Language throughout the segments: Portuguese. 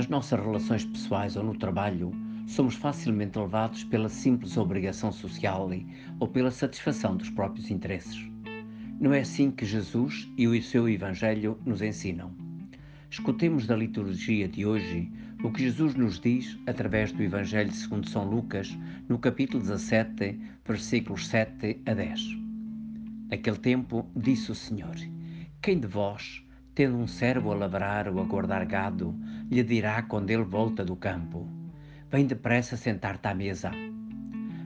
Nas nossas relações pessoais ou no trabalho, somos facilmente levados pela simples obrigação social ou pela satisfação dos próprios interesses. Não é assim que Jesus e o seu Evangelho nos ensinam. Escutemos da liturgia de hoje o que Jesus nos diz através do Evangelho segundo São Lucas, no capítulo 17, versículos 7 a 10. Naquele tempo disse o Senhor: Quem de vós, tendo um servo a lavrar ou a guardar gado, lhe dirá quando ele volta do campo: Vem depressa sentar-te à mesa.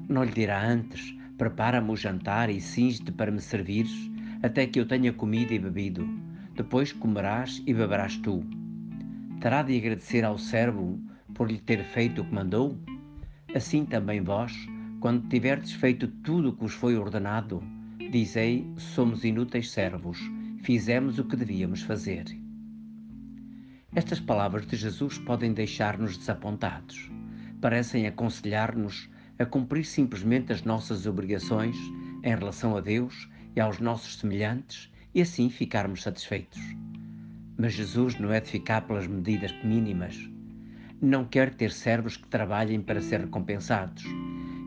Não lhe dirá antes: Prepara-me o jantar e cinge-te para me servires, até que eu tenha comido e bebido. Depois comerás e beberás tu. Terá de agradecer ao servo por lhe ter feito o que mandou? Assim também vós, quando tiverdes feito tudo o que vos foi ordenado, dizei: somos inúteis servos fizemos o que devíamos fazer. Estas palavras de Jesus podem deixar-nos desapontados. Parecem aconselhar-nos a cumprir simplesmente as nossas obrigações em relação a Deus e aos nossos semelhantes e assim ficarmos satisfeitos. Mas Jesus não é de ficar pelas medidas mínimas. Não quer ter servos que trabalhem para ser recompensados.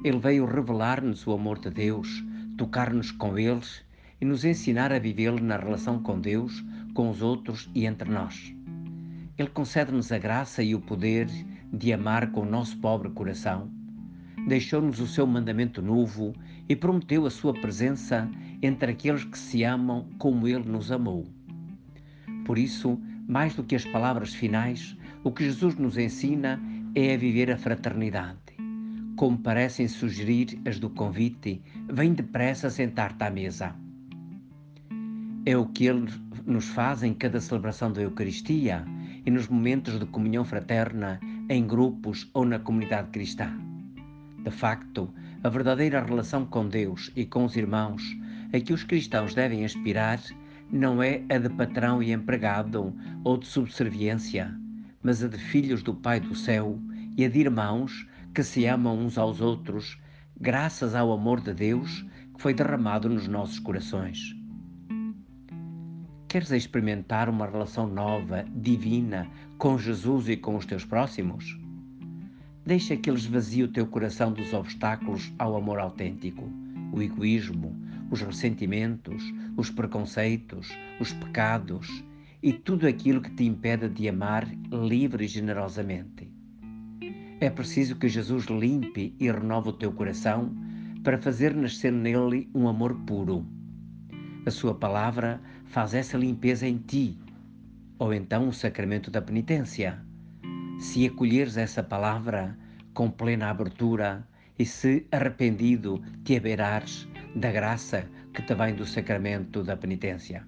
Ele veio revelar-nos o amor de Deus, tocar-nos com eles e nos ensinar a vivê-lo na relação com Deus, com os outros e entre nós. Ele concede-nos a graça e o poder de amar com o nosso pobre coração. Deixou-nos o seu mandamento novo e prometeu a sua presença entre aqueles que se amam como ele nos amou. Por isso, mais do que as palavras finais, o que Jesus nos ensina é a viver a fraternidade. Como parecem sugerir as do convite, vem depressa sentar-te à mesa é o que Ele nos faz em cada celebração da Eucaristia e nos momentos de comunhão fraterna, em grupos ou na comunidade cristã. De facto, a verdadeira relação com Deus e com os irmãos a que os cristãos devem aspirar não é a de patrão e empregado ou de subserviência, mas a de filhos do Pai do céu e a de irmãos que se amam uns aos outros, graças ao amor de Deus que foi derramado nos nossos corações. Queres experimentar uma relação nova, divina, com Jesus e com os teus próximos? Deixa que Ele esvazie o teu coração dos obstáculos ao amor autêntico, o egoísmo, os ressentimentos, os preconceitos, os pecados e tudo aquilo que te impede de amar livre e generosamente. É preciso que Jesus limpe e renove o teu coração para fazer nascer nele um amor puro a sua palavra faz essa limpeza em ti. Ou então o sacramento da penitência. Se acolheres essa palavra com plena abertura e se arrependido te abeirares da graça que te vem do sacramento da penitência.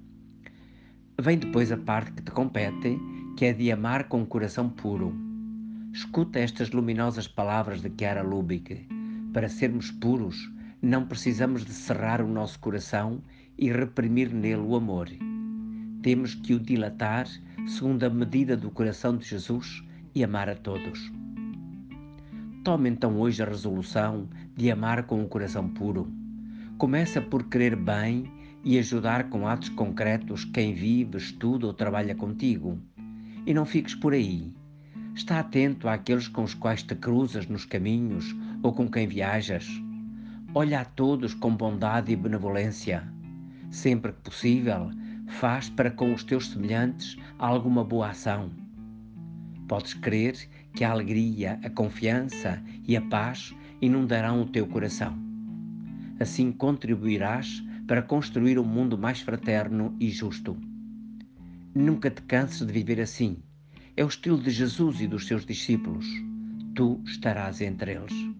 Vem depois a parte que te compete, que é de amar com um coração puro. Escuta estas luminosas palavras de Chiara Lubick. Para sermos puros, não precisamos de cerrar o nosso coração e reprimir nele o amor. Temos que o dilatar segundo a medida do coração de Jesus e amar a todos. Tome então hoje a resolução de amar com um coração puro. Começa por querer bem e ajudar com atos concretos quem vive, estuda ou trabalha contigo. E não fiques por aí. Está atento àqueles com os quais te cruzas nos caminhos ou com quem viajas. Olha a todos com bondade e benevolência sempre que possível, faz para com os teus semelhantes alguma boa ação. Podes crer que a alegria, a confiança e a paz inundarão o teu coração. Assim contribuirás para construir um mundo mais fraterno e justo. Nunca te canses de viver assim. É o estilo de Jesus e dos seus discípulos. Tu estarás entre eles.